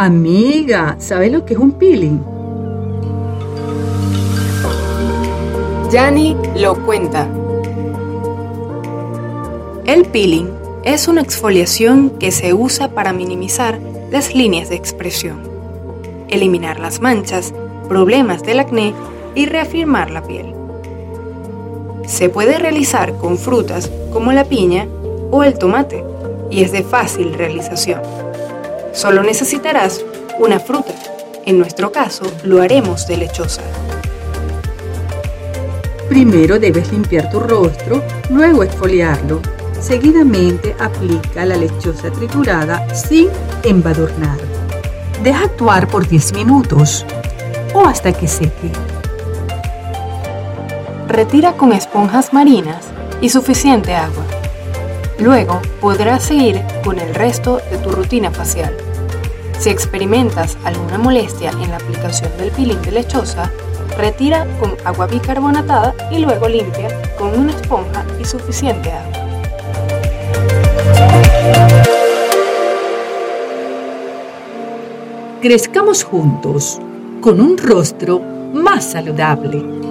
Amiga, ¿sabes lo que es un peeling? Yani lo cuenta. El peeling es una exfoliación que se usa para minimizar las líneas de expresión, eliminar las manchas, problemas del acné y reafirmar la piel. Se puede realizar con frutas como la piña o el tomate y es de fácil realización. Solo necesitarás una fruta. En nuestro caso, lo haremos de lechosa. Primero debes limpiar tu rostro, luego exfoliarlo. Seguidamente aplica la lechosa triturada sin embadurnar. Deja actuar por 10 minutos o hasta que seque. Retira con esponjas marinas y suficiente agua. Luego podrás seguir con el resto de tu rutina facial. Si experimentas alguna molestia en la aplicación del peeling de lechosa, retira con agua bicarbonatada y luego limpia con una esponja y suficiente agua. Crezcamos juntos con un rostro más saludable.